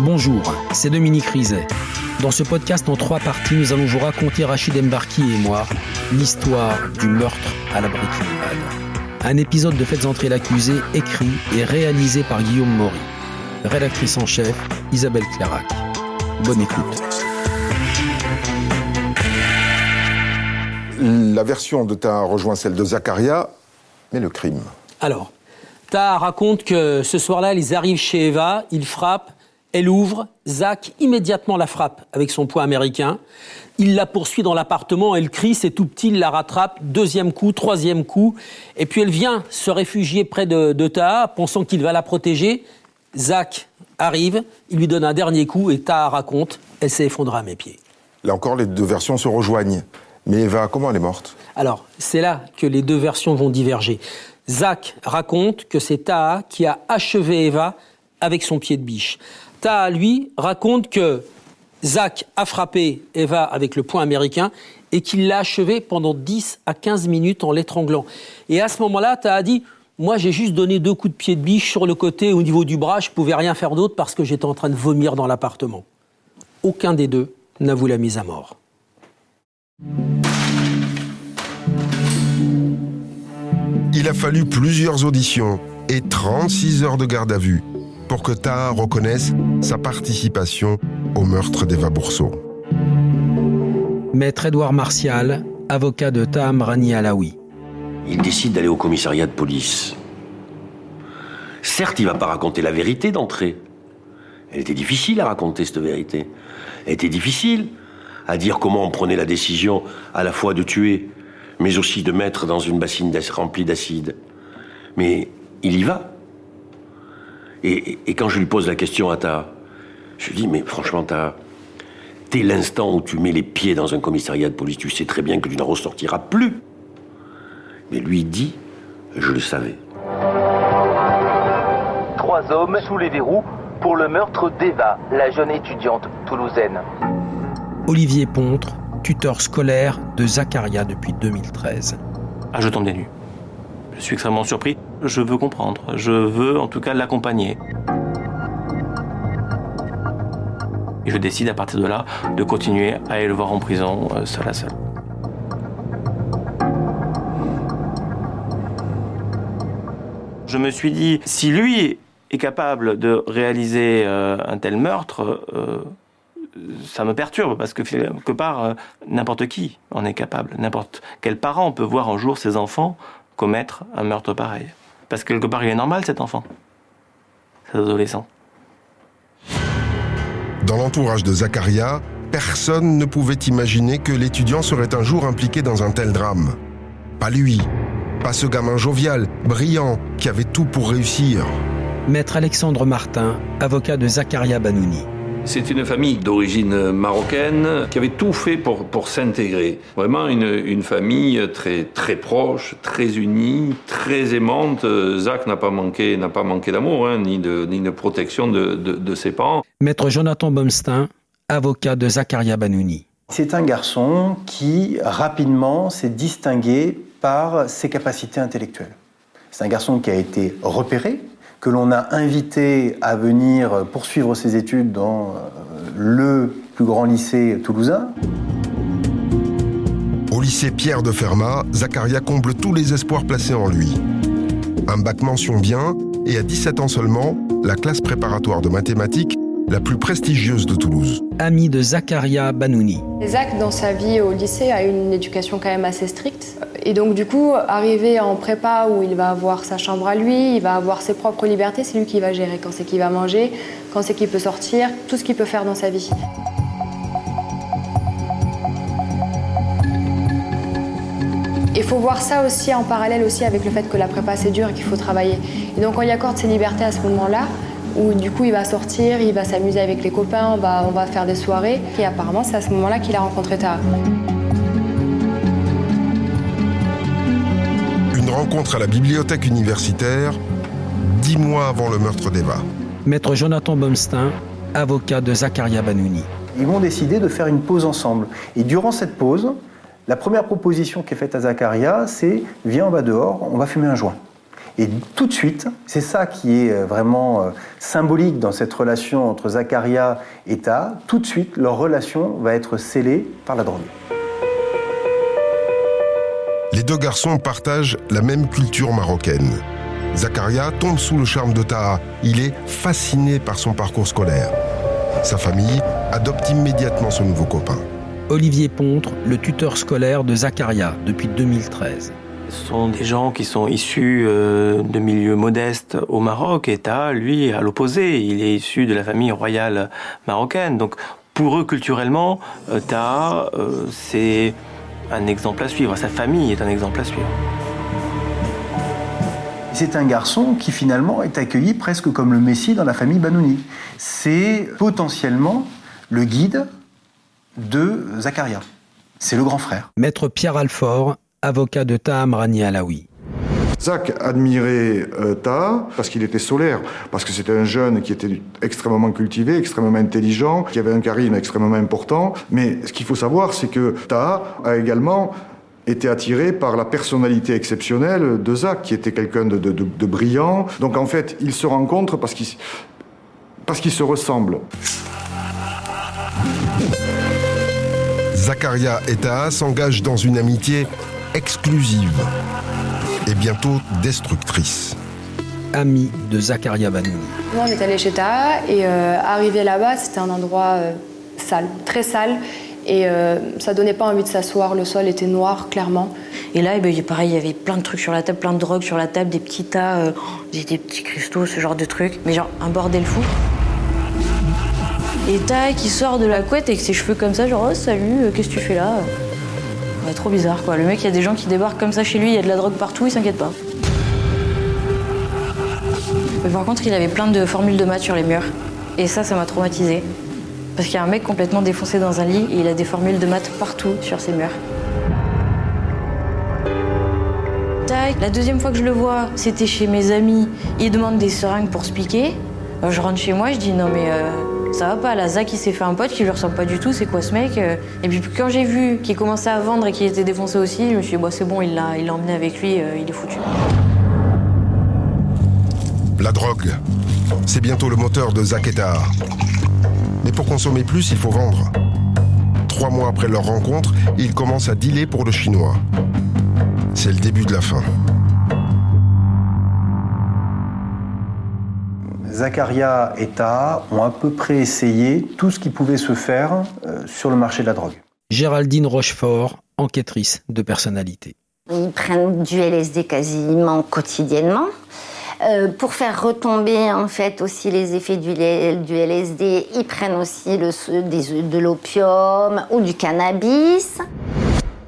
Bonjour, c'est Dominique Rizet. Dans ce podcast en trois parties, nous allons vous raconter Rachid Embarki et moi l'histoire du meurtre à la Breaking Bad. Un épisode de Faites entrer l'accusé écrit et réalisé par Guillaume Maury. Rédactrice en chef, Isabelle Clarac. Bonne écoute. La version de ta rejoint celle de Zakaria, mais le crime. Alors, Ta raconte que ce soir-là, ils arrivent chez Eva, ils frappent, elle ouvre, Zach immédiatement la frappe avec son poing américain. Il la poursuit dans l'appartement, elle crie, c'est tout petit, il la rattrape, deuxième coup, troisième coup, et puis elle vient se réfugier près de, de Taha, pensant qu'il va la protéger. Zach arrive, il lui donne un dernier coup, et Taha raconte, elle s'est effondrée à mes pieds. Là encore, les deux versions se rejoignent. Mais Eva, comment elle est morte? Alors, c'est là que les deux versions vont diverger. Zach raconte que c'est Taha qui a achevé Eva avec son pied de biche. Taha, lui, raconte que Zach a frappé Eva avec le poing américain et qu'il l'a achevé pendant 10 à 15 minutes en l'étranglant. Et à ce moment-là, Taha dit Moi, j'ai juste donné deux coups de pied de biche sur le côté au niveau du bras, je pouvais rien faire d'autre parce que j'étais en train de vomir dans l'appartement. Aucun des deux n'avoue la mise à mort. Il a fallu plusieurs auditions et 36 heures de garde à vue pour que Taha reconnaisse sa participation au meurtre d'Eva Bourseau. Maître Édouard Martial, avocat de Taham Rani Alaoui. Il décide d'aller au commissariat de police. Certes, il va pas raconter la vérité d'entrée. Elle était difficile à raconter, cette vérité. Elle était difficile à dire comment on prenait la décision à la fois de tuer, mais aussi de mettre dans une bassine remplie d'acide. Mais il y va. Et, et, quand je lui pose la question à ta, je lui dis, mais franchement, ta, dès l'instant où tu mets les pieds dans un commissariat de police, tu sais très bien que tu n'en ressortiras plus. Mais lui dit, je le savais. Trois hommes sous les verrous pour le meurtre d'Eva, la jeune étudiante toulousaine. Olivier Pontre, tuteur scolaire de Zacharia depuis 2013. Ah, je tombe des nues. Je suis extrêmement surpris. Je veux comprendre. Je veux en tout cas l'accompagner. Et je décide à partir de là de continuer à aller le voir en prison, euh, seul à seul. Je me suis dit, si lui est capable de réaliser euh, un tel meurtre, euh, ça me perturbe parce que quelque part, n'importe qui en est capable. N'importe quel parent peut voir un jour ses enfants commettre un meurtre pareil. Parce que quelque part, il est normal cet enfant, cet adolescent. Dans l'entourage de Zacharia, personne ne pouvait imaginer que l'étudiant serait un jour impliqué dans un tel drame. Pas lui, pas ce gamin jovial, brillant, qui avait tout pour réussir. Maître Alexandre Martin, avocat de Zacharia Banouni. C'est une famille d'origine marocaine qui avait tout fait pour, pour s'intégrer. Vraiment une, une, famille très, très proche, très unie, très aimante. Zach n'a pas manqué, n'a pas manqué d'amour, hein, ni, de, ni de protection de, de, de, ses parents. Maître Jonathan Bomstein, avocat de Zacharia Banouni. C'est un garçon qui rapidement s'est distingué par ses capacités intellectuelles. C'est un garçon qui a été repéré, que l'on a invité à venir poursuivre ses études dans le plus grand lycée toulousain. Au lycée Pierre de Fermat, Zacharia comble tous les espoirs placés en lui. Un bac mention bien, et à 17 ans seulement, la classe préparatoire de mathématiques la plus prestigieuse de Toulouse. Ami de Zacharia Banouni. Zach, dans sa vie au lycée, a eu une éducation quand même assez stricte. Et donc, du coup, arrivé en prépa où il va avoir sa chambre à lui, il va avoir ses propres libertés, c'est lui qui va gérer quand c'est qu'il va manger, quand c'est qu'il peut sortir, tout ce qu'il peut faire dans sa vie. Il faut voir ça aussi en parallèle aussi avec le fait que la prépa c'est dur et qu'il faut travailler. Et donc, on y accorde ses libertés à ce moment-là, où du coup il va sortir, il va s'amuser avec les copains, on va, on va faire des soirées. Et apparemment, c'est à ce moment-là qu'il a rencontré Tara. Une rencontre à la bibliothèque universitaire, dix mois avant le meurtre d'Eva. Maître Jonathan Bomstein, avocat de Zacharia Banouni. Ils vont décider de faire une pause ensemble. Et durant cette pause, la première proposition qui est faite à Zacharia, c'est viens, on va dehors, on va fumer un joint. Et tout de suite, c'est ça qui est euh, vraiment euh, symbolique dans cette relation entre Zacharia et Ta, tout de suite, leur relation va être scellée par la drogue. Les deux garçons partagent la même culture marocaine. Zakaria tombe sous le charme de Taha. Il est fasciné par son parcours scolaire. Sa famille adopte immédiatement son nouveau copain. Olivier Pontre, le tuteur scolaire de Zakaria depuis 2013. Ce sont des gens qui sont issus euh, de milieux modestes au Maroc et Ta, lui, à l'opposé, il est issu de la famille royale marocaine. Donc pour eux, culturellement, euh, Ta, euh, c'est un exemple à suivre. Sa famille est un exemple à suivre. C'est un garçon qui finalement est accueilli presque comme le Messie dans la famille Banouni. C'est potentiellement le guide de Zacharia. C'est le grand frère. Maître Pierre Alfort, avocat de Taham Rani Alaoui. Zach admirait euh, Taha parce qu'il était solaire, parce que c'était un jeune qui était extrêmement cultivé, extrêmement intelligent, qui avait un charisme extrêmement important. Mais ce qu'il faut savoir, c'est que Taha a également été attiré par la personnalité exceptionnelle de Zach, qui était quelqu'un de, de, de, brillant. Donc en fait, ils se rencontrent parce qu'ils parce qu'ils se ressemblent. Zakaria et Taha s'engagent dans une amitié exclusive et bientôt destructrice. Ami de Zakaria Banouni. Moi, on est allé chez Taha et euh, arrivé là-bas, c'était un endroit euh, sale, très sale. Et euh, ça donnait pas envie de s'asseoir, le sol était noir, clairement. Et là, eh ben, pareil, il y avait plein de trucs sur la table, plein de drogues sur la table, des petits tas, euh, des, des petits cristaux, ce genre de trucs. Mais genre, un bordel fou. Et taille qui sort de la couette avec ses cheveux comme ça, genre, oh salut, euh, qu'est-ce que tu fais là? Trop bizarre, quoi. Le mec, il y a des gens qui débarquent comme ça chez lui, il y a de la drogue partout, il s'inquiète pas. Mais par contre, il avait plein de formules de maths sur les murs. Et ça, ça m'a traumatisé. Parce qu'il y a un mec complètement défoncé dans un lit et il a des formules de maths partout sur ses murs. La deuxième fois que je le vois, c'était chez mes amis. Il demande des seringues pour se piquer. Alors, je rentre chez moi, je dis non mais euh, ça va pas, la Zach il s'est fait un pote qui lui ressemble pas du tout, c'est quoi ce mec euh Et puis quand j'ai vu qu'il commençait à vendre et qu'il était défoncé aussi, je me suis dit bon c'est bon, il l'a emmené avec lui, euh, il est foutu. La drogue, c'est bientôt le moteur de Zach et. Mais pour consommer plus, il faut vendre. Trois mois après leur rencontre, ils commencent à dealer pour le chinois. C'est le début de la fin. Zacharia et Taha ont à peu près essayé tout ce qui pouvait se faire euh, sur le marché de la drogue. Géraldine Rochefort, enquêtrice de personnalité. Ils prennent du LSD quasiment quotidiennement. Euh, pour faire retomber en fait aussi les effets du, du LSD, ils prennent aussi le, des, de l'opium ou du cannabis.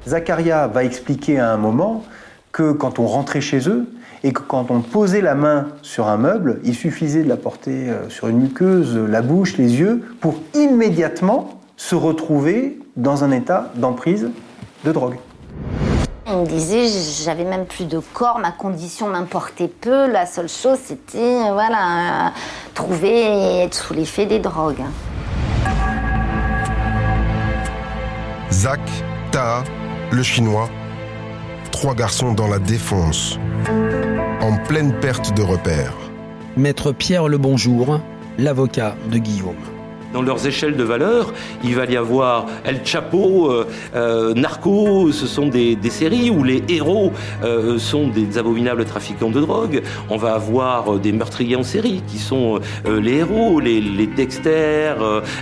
Zacharia va expliquer à un moment que quand on rentrait chez eux et que quand on posait la main sur un meuble, il suffisait de la porter euh, sur une muqueuse, la bouche, les yeux, pour immédiatement se retrouver dans un état d'emprise de drogue. Il me disait, j'avais même plus de corps, ma condition m'importait peu. La seule chose, c'était, voilà, trouver et être sous l'effet des drogues. Zach, Taha, le chinois, trois garçons dans la défonce, en pleine perte de repères. Maître Pierre Le Bonjour, l'avocat de Guillaume. Dans leurs échelles de valeur, il va y avoir El Chapo, euh, euh, Narco, ce sont des, des, séries où les héros euh, sont des abominables trafiquants de drogue. On va avoir des meurtriers en série qui sont les héros, les, les Dexter,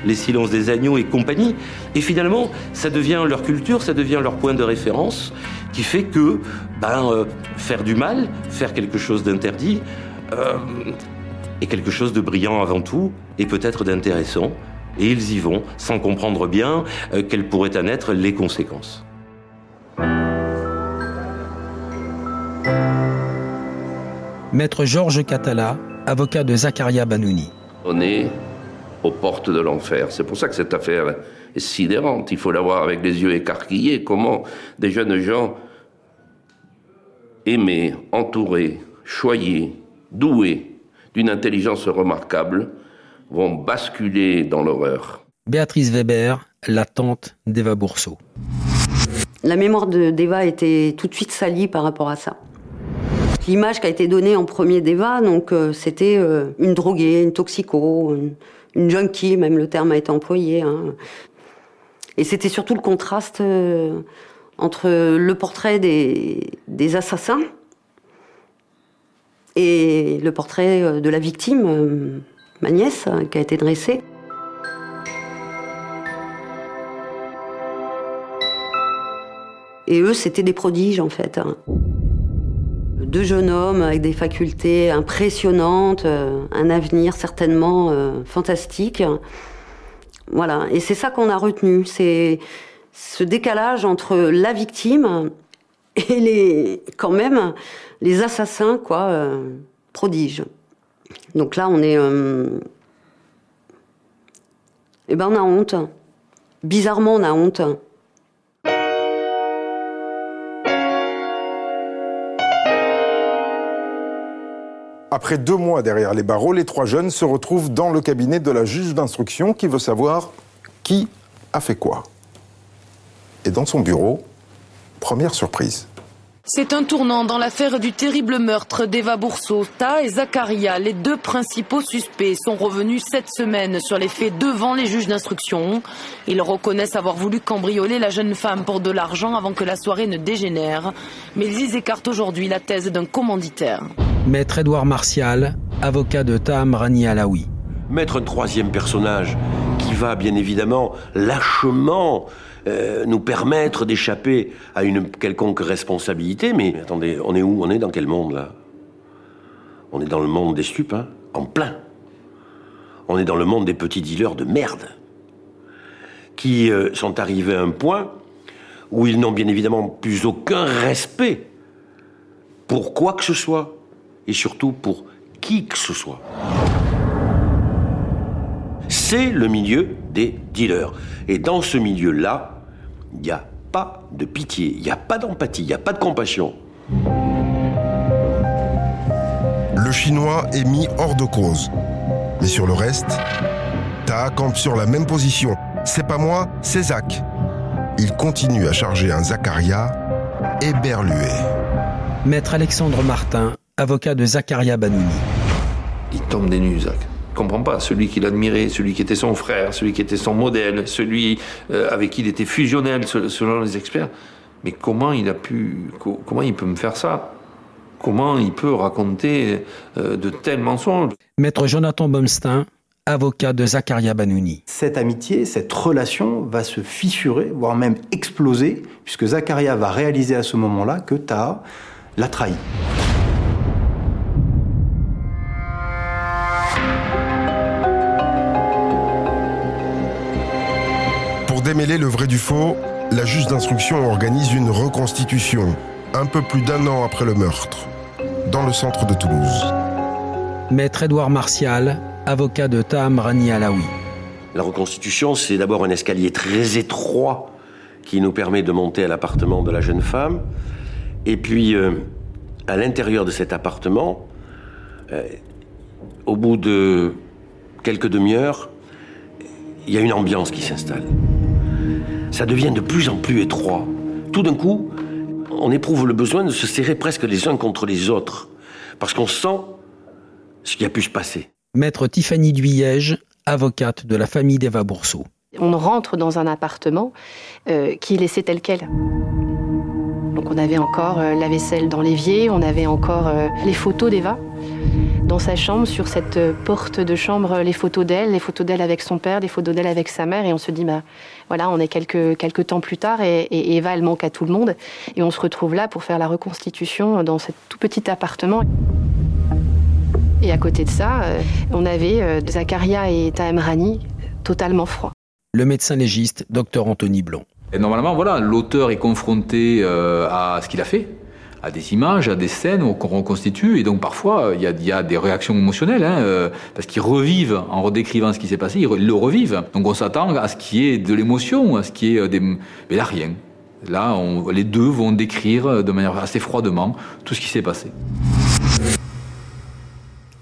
les Silences des agneaux et compagnie. Et finalement, ça devient leur culture, ça devient leur point de référence, qui fait que ben, faire du mal, faire quelque chose d'interdit, est quelque chose de brillant avant tout et peut-être d'intéressant. Et ils y vont sans comprendre bien euh, quelles pourraient en être les conséquences. Maître Georges Catala, avocat de Zacharia Banouni. On est aux portes de l'enfer. C'est pour ça que cette affaire est sidérante. Il faut la voir avec les yeux écarquillés. Comment des jeunes gens aimés, entourés, choyés, doués, d'une intelligence remarquable, vont basculer dans l'horreur. Béatrice Weber, la tante d'Eva Bourseau. La mémoire d'Eva était tout de suite salie par rapport à ça. L'image qui a été donnée en premier d'Eva, donc euh, c'était euh, une droguée, une toxico, une, junkie, même le terme a été employé. Hein. Et c'était surtout le contraste euh, entre le portrait des, des, assassins et le portrait de la victime, ma nièce, qui a été dressée. Et eux, c'était des prodiges en fait. Hein. Deux jeunes hommes avec des facultés impressionnantes, euh, un avenir certainement euh, fantastique. Voilà, et c'est ça qu'on a retenu, c'est ce décalage entre la victime et les, quand même, les assassins, quoi, euh, prodiges. Donc là, on est, eh ben, on a honte. Bizarrement, on a honte. Après deux mois derrière les barreaux, les trois jeunes se retrouvent dans le cabinet de la juge d'instruction qui veut savoir qui a fait quoi. Et dans son bureau, première surprise. C'est un tournant dans l'affaire du terrible meurtre d'Eva Ta et Zakaria. Les deux principaux suspects sont revenus cette semaine sur les faits devant les juges d'instruction. Ils reconnaissent avoir voulu cambrioler la jeune femme pour de l'argent avant que la soirée ne dégénère. Mais ils écartent aujourd'hui la thèse d'un commanditaire. Maître Édouard Martial, avocat de Tam Rani Alaoui. Mettre un troisième personnage qui va bien évidemment lâchement euh, nous permettre d'échapper à une quelconque responsabilité. Mais attendez, on est où? On est dans quel monde là? On est dans le monde des stupes, hein? En plein. On est dans le monde des petits dealers de merde qui euh, sont arrivés à un point où ils n'ont bien évidemment plus aucun respect pour quoi que ce soit et surtout pour qui que ce soit. C'est le milieu des dealers. Et dans ce milieu-là, il n'y a pas de pitié, il n'y a pas d'empathie, il n'y a pas de compassion. Le chinois est mis hors de cause. Mais sur le reste, Ta campe sur la même position. C'est pas moi, c'est Zach. Il continue à charger un Zacharia éberlué. Maître Alexandre Martin, avocat de Zacharia Banouni. Il tombe des nues, Zach comprends pas. Celui qu'il admirait, celui qui était son frère, celui qui était son modèle, celui euh, avec qui il était fusionnel selon les experts. Mais comment il a pu, comment il peut me faire ça? Comment il peut raconter euh, de tels mensonges? Maître Jonathan Bomstein, avocat de Zakaria Banouni. Cette amitié, cette relation va se fissurer, voire même exploser, puisque Zakaria va réaliser à ce moment-là que Taha l'a trahi. Démêler le vrai du faux, la juge d'instruction organise une reconstitution, un peu plus d'un an après le meurtre, dans le centre de Toulouse. Maître Édouard Martial, avocat de Tam Rani Alaoui. La reconstitution, c'est d'abord un escalier très étroit qui nous permet de monter à l'appartement de la jeune femme. Et puis, euh, à l'intérieur de cet appartement, euh, au bout de quelques demi-heures, il y a une ambiance qui s'installe ça devient de plus en plus étroit. Tout d'un coup, on éprouve le besoin de se serrer presque les uns contre les autres, parce qu'on sent ce qui a pu se passer. Maître Tiffany Duyège, avocate de la famille d'Eva Bourseau. On rentre dans un appartement euh, qui est laissé tel quel. Donc on avait encore euh, la vaisselle dans l'évier, on avait encore euh, les photos d'Eva dans sa chambre, sur cette porte de chambre, les photos d'elle, les photos d'elle avec son père, les photos d'elle avec sa mère, et on se dit, bah, voilà, on est quelques, quelques temps plus tard, et, Eva, elle manque à tout le monde, et on se retrouve là pour faire la reconstitution dans ce tout petit appartement. Et à côté de ça, euh, on avait euh, Zakaria et Tahem Rani totalement froids. Le médecin légiste, docteur Anthony Blond. Et normalement, voilà, l'auteur est confronté euh, à ce qu'il a fait à des images, à des scènes qu'on reconstitue. Et donc parfois, il y a, des réactions émotionnelles, hein, euh, parce qu'ils revivent, en redécrivant ce qui s'est passé, ils le revivent. Donc on s'attend à ce qui est de l'émotion, à ce qui est euh, des... Mais là, rien. Là, on, les deux vont décrire de manière assez froidement tout ce qui s'est passé.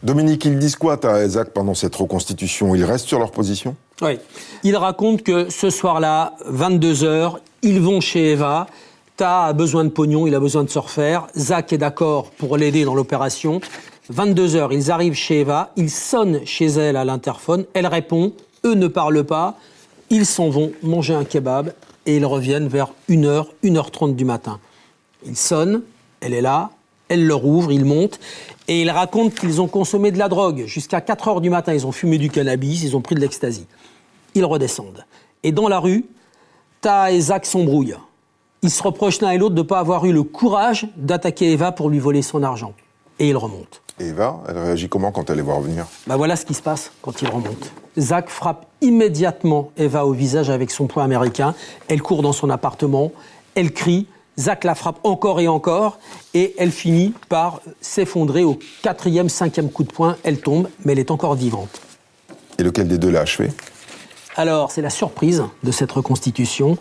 Dominique, ils disent quoi à Isaac pendant cette reconstitution? Ils restent sur leur position? Oui. Ils racontent que ce soir-là, 22h, ils vont chez Eva, Ta a besoin de pognon, il a besoin de se refaire. Zach est d'accord pour l'aider dans l'opération. 22 heures, ils arrivent chez Eva, ils sonnent chez elle à l'interphone, elle répond, eux ne parlent pas, ils s'en vont manger un kebab et ils reviennent vers 1h, 1h30 du matin. Ils sonnent, elle est là, elle leur ouvre, ils montent et ils racontent qu'ils ont consommé de la drogue. Jusqu'à 4 heures du matin, ils ont fumé du cannabis, ils ont pris de l'ecstasy. Ils redescendent. Et dans la rue, Ta et Zach s'embrouillent. Ils se reprochent l'un et l'autre de ne pas avoir eu le courage d'attaquer Eva pour lui voler son argent. Et ils remontent. Et Eva, elle réagit comment quand elle les voit revenir? Bah voilà ce qui se passe quand ils remontent. Zach frappe immédiatement Eva au visage avec son poing américain. Elle court dans son appartement, elle crie. Zach la frappe encore et encore et elle finit par s'effondrer au quatrième, cinquième coup de poing. Elle tombe, mais elle est encore vivante. Et lequel des deux l'a achevé Alors, c'est la surprise de cette reconstitution.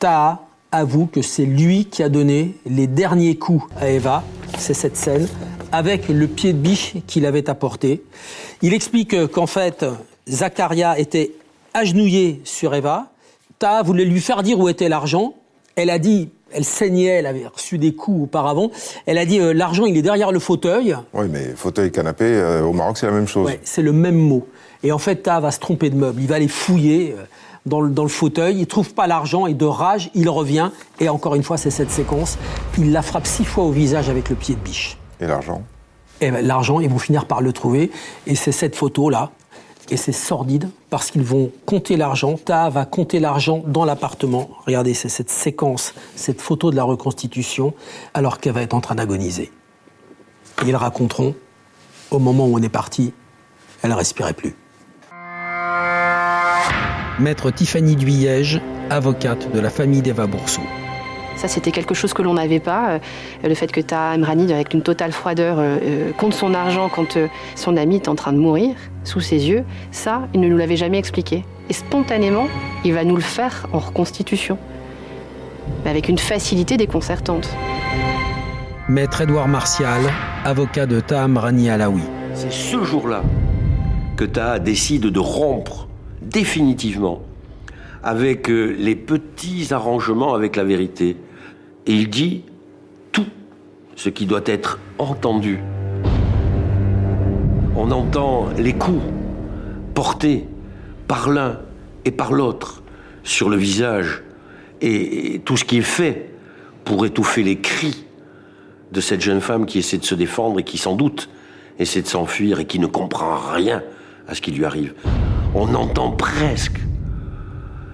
Taha avoue que c'est lui qui a donné les derniers coups à Eva. C'est cette scène avec le pied de biche qu'il avait apporté. Il explique qu'en fait, Zacharia était agenouillé sur Eva. Taha voulait lui faire dire où était l'argent. Elle a dit, elle saignait, elle avait reçu des coups auparavant. Elle a dit, euh, l'argent, il est derrière le fauteuil. Oui, mais fauteuil, canapé, euh, au Maroc, c'est la même chose. Ouais, c'est le même mot. Et en fait, Taha va se tromper de meuble. Il va aller fouiller euh, dans le, dans le fauteuil. Il trouve pas l'argent et de rage, il revient. Et encore une fois, c'est cette séquence. Il la frappe six fois au visage avec le pied de biche. Et l'argent Et ben, l'argent, ils vont finir par le trouver. Et c'est cette photo-là. Et c'est sordide parce qu'ils vont compter l'argent. Taha va compter l'argent dans l'appartement. Regardez, c'est cette séquence, cette photo de la reconstitution, alors qu'elle va être en train d'agoniser. Et ils raconteront, au moment où on est parti, elle ne respirait plus. Maître Tiffany Duyège, avocate de la famille d'Eva Bourseau. Ça, c'était quelque chose que l'on n'avait pas. Euh, Le fait que Ta Amrani, avec une totale froideur, euh, euh, compte son argent quand euh, son ami est en train de mourir sous ses yeux, ça, il ne nous l'avait jamais expliqué. Et spontanément, il va nous le faire en reconstitution. Mais avec une facilité déconcertante. Maître Édouard Martial, avocat de Taham Rani Alaoui. C'est ce jour-là que Taha décide de rompre définitivement avec euh, les petits arrangements avec la vérité. Et il dit tout ce qui doit être entendu. On entend les coups portés par l'un et par l'autre sur le visage et, et tout ce qui est fait pour étouffer les cris de cette jeune femme qui essaie de se défendre et qui sans doute essaie de s'enfuir et qui ne comprend rien à ce qui lui arrive. On entend presque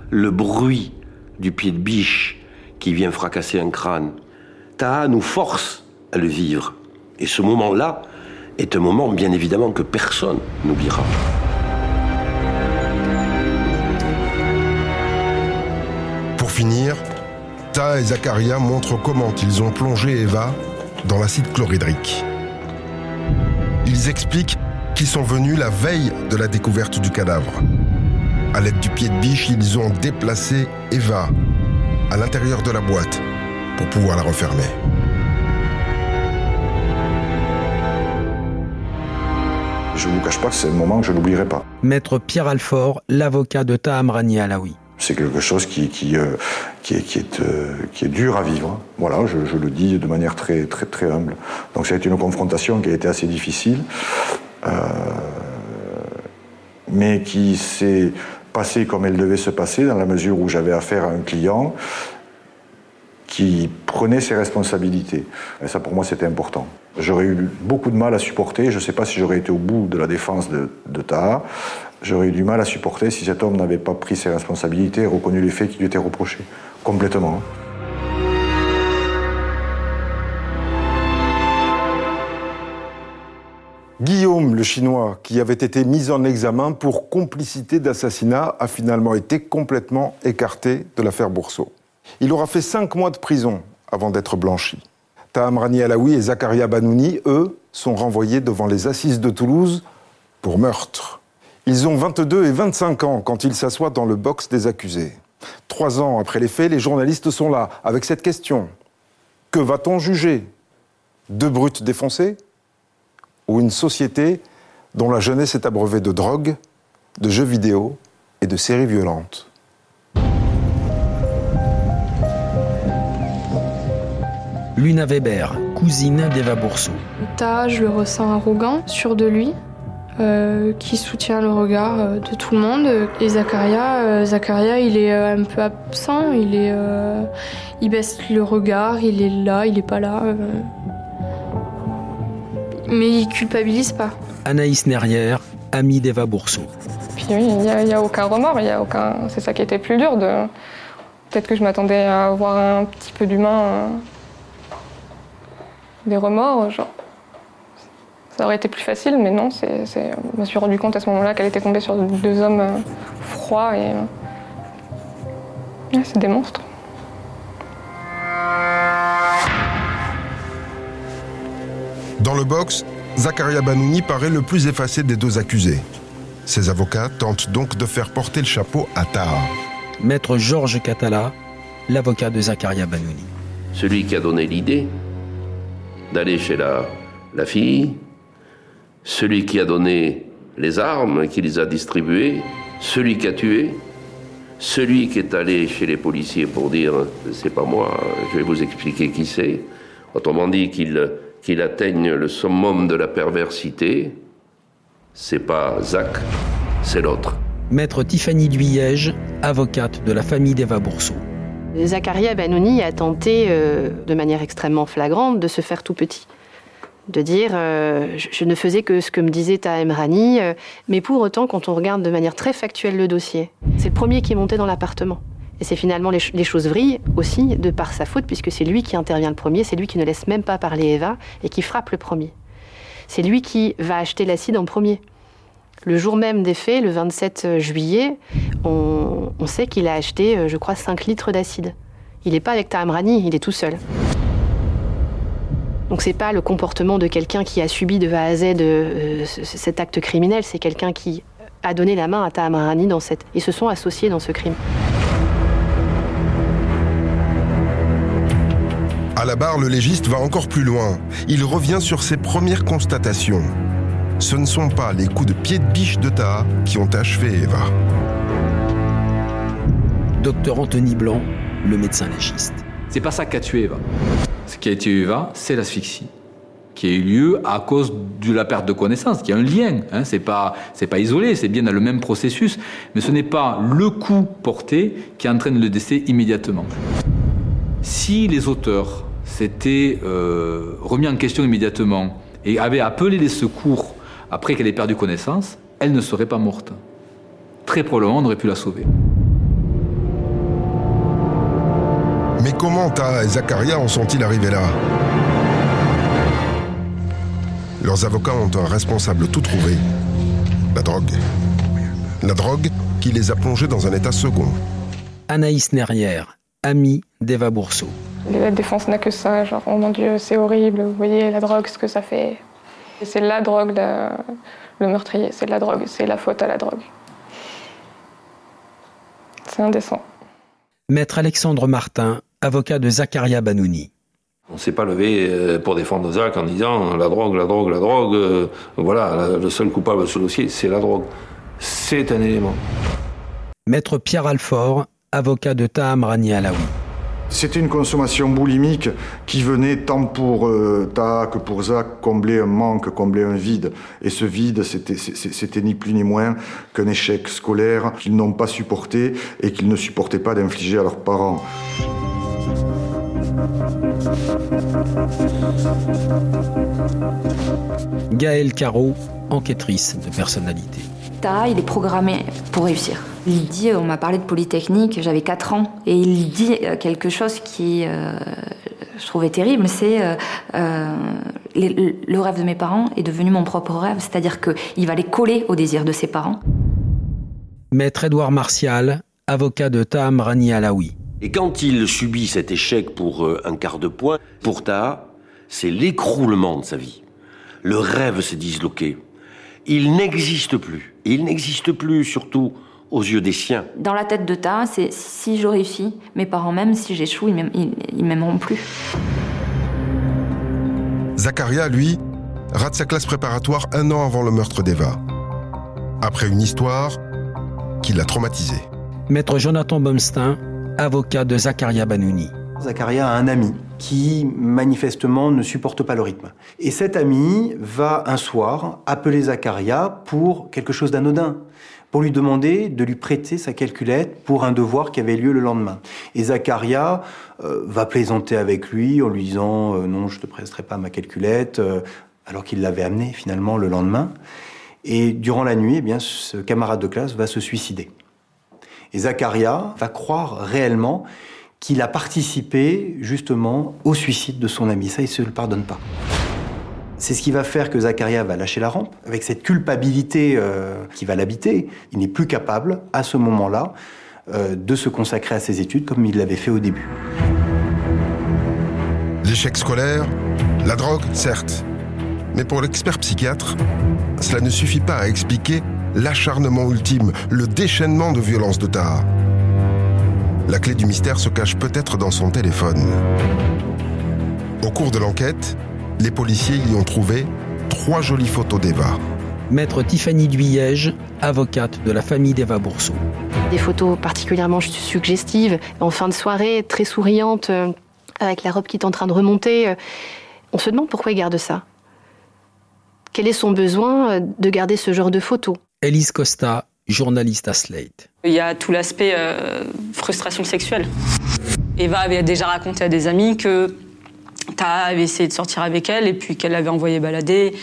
le bruit du pied de biche qui vient fracasser un crâne. Taha nous force à le vivre. Et ce moment-là est un moment, bien évidemment, que personne n'oubliera. Pour finir, Ta et Zacharia montrent comment ils ont plongé Eva dans l'acide chlorhydrique. Ils expliquent qu'ils sont venus la veille de la découverte du cadavre. À l'aide du pied de biche, ils ont déplacé Eva à l'intérieur de la boîte pour pouvoir la refermer. Je ne vous cache pas que c'est un moment que je n'oublierai pas. Maître Pierre Alfort, l'avocat de Taham Rani Alaoui. C'est quelque chose qui, qui, euh, qui, est, qui, est, euh, qui est dur à vivre. Voilà, je, je le dis de manière très, très, très humble. Donc ça a été une confrontation qui a été assez difficile, mais qui s'est passée comme elle devait se passer, dans la mesure où j'avais affaire à un client qui prenait ses responsabilités. Et ça, pour moi, c'était important. J'aurais eu beaucoup de mal à supporter, je ne sais pas si j'aurais été au bout de la défense de, de Taha, j'aurais eu du mal à supporter si cet homme n'avait pas pris ses responsabilités et reconnu les faits qui lui étaient reprochés. Complètement. Guillaume, le Chinois, qui avait été mis en examen pour complicité d'assassinat, a finalement été complètement écarté de l'affaire Bourseau. Il aura fait cinq mois de prison avant d'être blanchi. Taham Rani Alaoui et Zakaria Banouni, eux, sont renvoyés devant les assises de Toulouse pour meurtre. Ils ont 22 et 25 ans quand ils s'assoient dans le box des accusés. Trois ans après les faits, les journalistes sont là avec cette question. Que va-t-on juger? Deux brutes défoncées? Ou une société dont la jeunesse est abreuvée de drogue, de jeux vidéo et de séries violentes Luna Weber, cousine d'Eva Bourseau. Ta, je le ressens arrogant, sûr de lui, euh, qui soutient le regard euh, de tout le monde. Et Zacharia, euh, Zacharia il est un peu absent, il, est, il baisse le regard, il est là, il est pas là. Mais il culpabilise pas. Anaïs Nerrière, amie d'Eva Bourseau. Puis oui, il n'y a, a, aucun remords, il y a aucun... c'est ça qui était plus dur. De... Peut-être que je m'attendais à avoir un petit peu d'humain, des remords, genre ça aurait été plus facile, mais non, c'est, je me suis rendu compte à ce moment-là qu'elle était tombée sur deux hommes euh, froids et. Euh, c'est des monstres. Dans le box, Zakaria Banouni paraît le plus effacé des deux accusés. Ses avocats tentent donc de faire porter le chapeau à Taha. Maître Georges Catala, l'avocat de Zakaria Banouni. Celui qui a donné l'idée d'aller chez la, la fille, celui qui a donné les armes, qui les a distribuées, celui qui a tué, celui qui est allé chez les policiers pour dire c'est pas moi, je vais vous expliquer qui c'est. Autrement dit, qu'il qu'il atteigne le summum de la perversité, c'est pas Zach, c'est l'autre. Maître Tiffany Duyège, avocate de la famille d'Eva Bourseau. Zacharia Benoni a tenté, euh, de manière extrêmement flagrante, de se faire tout petit de dire euh, je, ne faisais que ce que me disait Tahem Rani, euh, mais pour autant, quand on regarde de manière très factuelle le dossier, c'est le premier qui est monté dans l'appartement. Et c'est finalement les, choses vrillent aussi de par sa faute, puisque c'est lui qui intervient le premier, c'est lui qui ne laisse même pas parler Eva et qui frappe le premier. C'est lui qui va acheter l'acide en premier. Le jour même des faits, le 27 juillet, on, sait qu'il a acheté, euh, je crois, 5 litres d'acide. Il n'est pas avec Tahem Rani, il est tout seul. Donc c'est pas le comportement de quelqu'un qui a subi de A à Z euh, cet acte criminel, c'est quelqu'un qui a donné la main à Tahamarani dans cette... Ils se sont associés dans ce crime. À la barre, le légiste va encore plus loin. Il revient sur ses premières constatations. Ce ne sont pas les coups de pied de biche de Taha qui ont achevé Eva. Docteur Anthony Blanc, le médecin légiste. C'est pas ça qui a tué Eva. Ce qui a été Eva, c'est l'asphyxie qui a eu lieu à cause de la perte de connaissance, qui a un lien. Hein, c'est pas c'est pas isolé, c'est bien dans le même processus, mais ce n'est pas le coup porté qui entraîne le décès immédiatement. Si les auteurs s'étaient euh, remis en question immédiatement et avaient appelé les secours après qu'elle ait perdu connaissance, elle ne serait pas morte. Très probablement, on aurait pu la sauver. Mais comment Ta et Zacharia en sont-ils arrivés là? Leurs avocats ont un responsable tout trouvé. La drogue. La drogue qui les a plongés dans un état second. Anaïs Nerrière, amie d'Eva Bourseau. La défense n'a que ça, genre, oh mon Dieu, c'est horrible, vous voyez la drogue, ce que ça fait. C'est la drogue, le meurtrier, c'est la drogue, c'est la faute à la drogue. C'est indécent. Maître Alexandre Martin, avocat de Zakaria Banouni. On ne s'est pas levé euh, pour défendre Zach en disant la drogue, la drogue, la drogue. Euh, voilà, le seul coupable de ce dossier, c'est la drogue. C'est un élément. Maître Pierre Alfort, avocat de Taham Rani Alaoui. C'était une consommation boulimique qui venait tant pour euh, Taha que pour Zach combler un manque, combler un vide. Et ce vide, c'était ni plus ni moins qu'un échec scolaire qu'ils n'ont pas supporté et qu'ils ne supportaient pas d'infliger à leurs parents. Gaëlle Caro, enquêtrice de personnalité. Ta, il est programmé pour réussir. Il dit, on m'a parlé de Polytechnique, j'avais 4 ans, et il dit euh, quelque chose qui, euh, je trouvais terrible, c'est euh, le rêve de mes parents est devenu mon propre rêve, c'est-à-dire qu'il va les coller au désir de ses parents. Maître Édouard Martial, avocat de Tam Rani Alaoui. Et quand il subit cet échec pour euh, un quart de point, pour Taha, c'est l'écroulement de sa vie. Le rêve s'est disloqué. Il n'existe plus. Et il n'existe plus, surtout, aux yeux des siens. Dans la tête de Taha, c'est si je réussis, mes parents même, si j'échoue, ils m'aimeront plus. Zacharia, lui, rate sa classe préparatoire un an avant le meurtre d'Eva. Après une histoire qui l'a traumatisé. Maître Jonathan Bumstein avocat de Zakaria Banouni. Zacharia a un ami qui manifestement ne supporte pas le rythme. Et cet ami va un soir appeler Zacharia pour quelque chose d'anodin pour lui demander de lui prêter sa calculette pour un devoir qui avait lieu le lendemain. Et Zacharia euh, va plaisanter avec lui en lui disant euh, non, je te prêterai pas ma calculette, euh, alors qu'il l'avait amenée finalement le lendemain. Et durant la nuit, eh bien, ce camarade de classe va se suicider. Et Zacharia va croire réellement qu'il a participé justement au suicide de son ami. Ça, il ne se le pardonne pas. C'est ce qui va faire que Zacharia va lâcher la rampe, avec cette culpabilité euh, qui va l'habiter. Il n'est plus capable, à ce moment-là, euh, de se consacrer à ses études comme il l'avait fait au début. L'échec scolaire, la drogue, certes. Mais pour l'expert psychiatre, cela ne suffit pas à expliquer l'acharnement ultime, le déchaînement de violence de Taha. La clé du mystère se cache peut-être dans son téléphone. Au cours de l'enquête, les policiers y ont trouvé trois jolies photos d'Eva. Maître Tiffany Duyège, avocate de la famille d'Eva Bourseau. Des photos particulièrement suggestives, en fin de soirée, très souriante, euh, avec la robe qui est en train de remonter. Euh, on se demande pourquoi il garde ça. Quel est son besoin euh, de garder ce genre de photos? Elise Costa, journaliste à Slate. Il y a tout l'aspect frustration sexuelle. Eva avait déjà raconté à des amis que Ta avait essayé de sortir avec elle et puis qu'elle l'avait envoyé balader.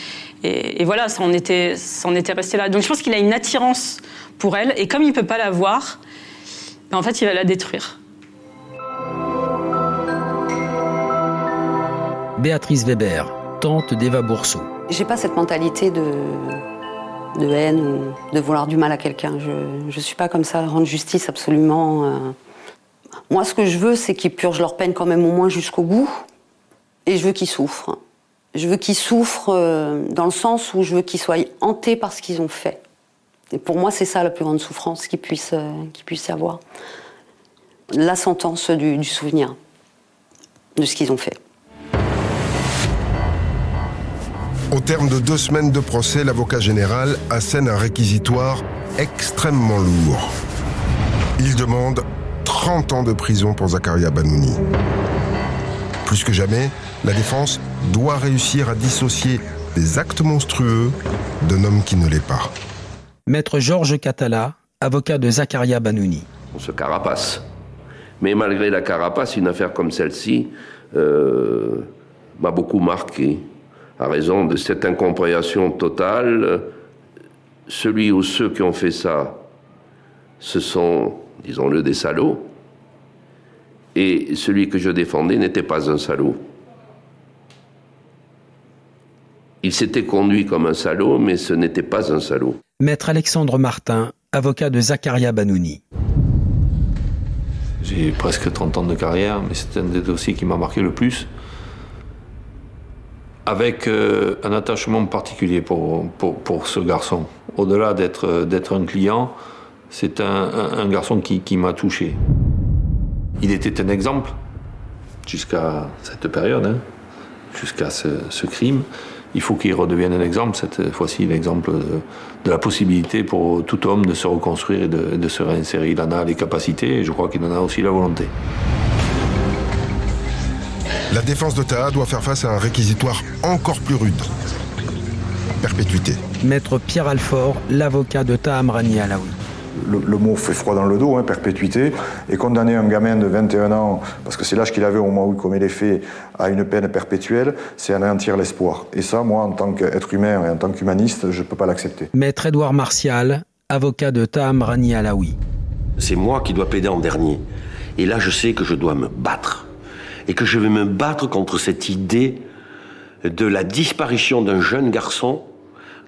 Et, voilà, ça en, était, ça en était resté là. Donc je pense qu'il a une attirance pour elle et comme il ne peut pas la voir, ben, en fait il va la détruire. Béatrice Weber, tante d'Eva Bourseau. J'ai pas cette mentalité de, de haine ou de vouloir du mal à quelqu'un. Je, ne suis pas comme ça, rendre justice absolument. Euh. Moi, ce que je veux, c'est qu'ils purgent leur peine quand même au moins jusqu'au bout et je veux qu'ils souffrent. Je veux qu'ils souffrent euh, dans le sens où je veux qu'ils soient hantés par ce qu'ils ont fait. Et pour moi, c'est ça la plus grande souffrance qu'ils puissent, euh, y avoir. La sentence du, du souvenir de ce qu'ils ont fait. Au terme de deux semaines de procès, l'avocat général assène un réquisitoire extrêmement lourd. Il demande 30 ans de prison pour Zakaria Banouni. Plus que jamais, la défense doit réussir à dissocier des actes monstrueux d'un homme qui ne l'est pas. Maître Georges Catala, avocat de Zakaria Banouni. On se carapace. Mais malgré la carapace, une affaire comme celle-ci euh, m'a beaucoup marqué. À raison de cette incompréhension totale, celui ou ceux qui ont fait ça, ce sont, disons-le, des salauds et celui que je défendais n'était pas un salaud. Il s'était conduit comme un salaud, mais ce n'était pas un salaud. Maître Alexandre Martin, avocat de Zakaria Banouni. J'ai presque 30 ans de carrière, mais c'est un des dossiers qui m'a marqué le plus. Avec euh, un attachement particulier pour, pour, ce garçon. Au-delà d'être un client, c'est un, garçon qui, qui m'a touché. Il était un exemple jusqu'à cette période, hein, jusqu'à ce, crime. Il faut qu'il redevienne un exemple, cette fois-ci l'exemple de, la possibilité pour tout homme de se reconstruire et de, se réinsérer. Il en a les capacités et je crois qu'il en a aussi la volonté. La défense de Taha doit faire face à un réquisitoire encore plus rude. Perpétuité. Maître Pierre Alfort, l'avocat de Taha Amrani Alaoui le, mot fait froid dans le dos, hein, perpétuité, et condamner un gamin de 21 ans, parce que c'est l'âge qu'il avait au moment où il commet les faits, à une peine perpétuelle, c'est anéantir l'espoir. Et ça, moi, en tant qu'être humain et en tant qu'humaniste, je ne peux pas l'accepter. Maître Édouard Martial, avocat de Tam Rani Alaoui. C'est moi qui dois plaider en dernier. Et là, je sais que je dois me battre. Et que je vais me battre contre cette idée de la disparition d'un jeune garçon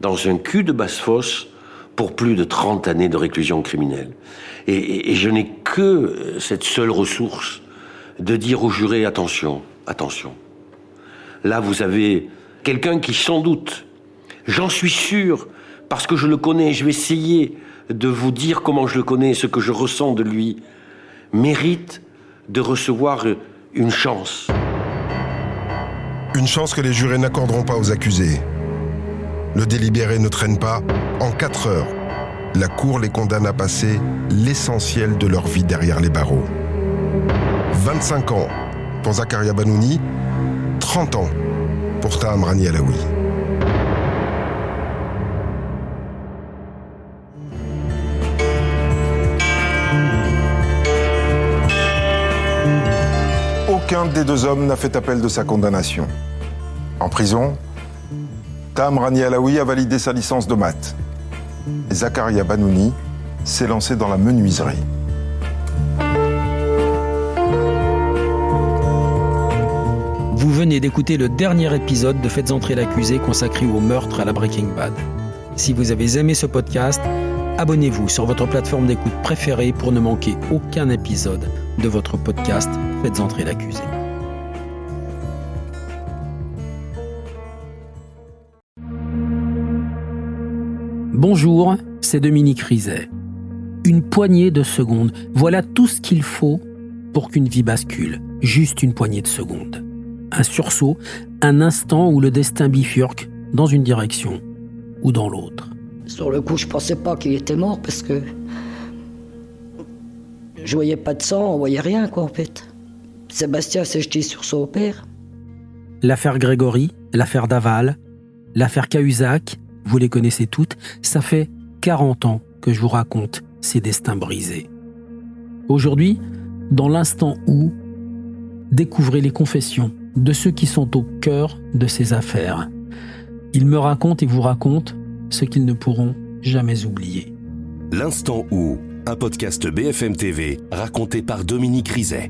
dans un cul de basse-fosse pour plus de 30 années de réclusion criminelle. Et, je n'ai que cette seule ressource de dire aux jurés attention, attention. Là, vous avez quelqu'un qui, sans doute, j'en suis sûr, parce que je le connais, je vais essayer de vous dire comment je le connais, ce que je ressens de lui, mérite de recevoir une chance. Une chance que les jurés n'accorderont pas aux accusés. Le délibéré ne traîne pas. En quatre heures, la Cour les condamne à passer l'essentiel de leur vie derrière les barreaux. 25 ans pour Zakaria Banouni, 30 ans pour Taham Rani Alaoui. Aucun des deux hommes n'a fait appel de sa condamnation. En prison, Tam Rani Alaoui a validé sa licence de maths. Et Zakaria Banouni s'est lancé dans la menuiserie. Vous venez d'écouter le dernier épisode de Faites entrer l'accusé consacré au meurtre à la Breaking Bad. Si vous avez aimé ce podcast, abonnez-vous sur votre plateforme d'écoute préférée pour ne manquer aucun épisode de votre podcast Faites entrer l'accusé. Bonjour, c'est Dominique Rizet. Une poignée de secondes, voilà tout ce qu'il faut pour qu'une vie bascule. Juste une poignée de secondes. Un sursaut, un instant où le destin bifurque dans une direction ou dans l'autre. Sur le coup, je pensais pas qu'il était mort parce que je voyais pas de sang, on voyait rien quoi en fait. Sébastien s'est jeté sur son père. L'affaire Grégory, l'affaire Daval, l'affaire Cahuzac, vous les connaissez toutes, ça fait 40 ans que je vous raconte ces destins brisés. Aujourd'hui, dans l'instant où, découvrez les confessions de ceux qui sont au cœur de ces affaires. Ils me racontent et vous racontent ce qu'ils ne pourront jamais oublier. L'instant où, un podcast BFM TV raconté par Dominique Rizet.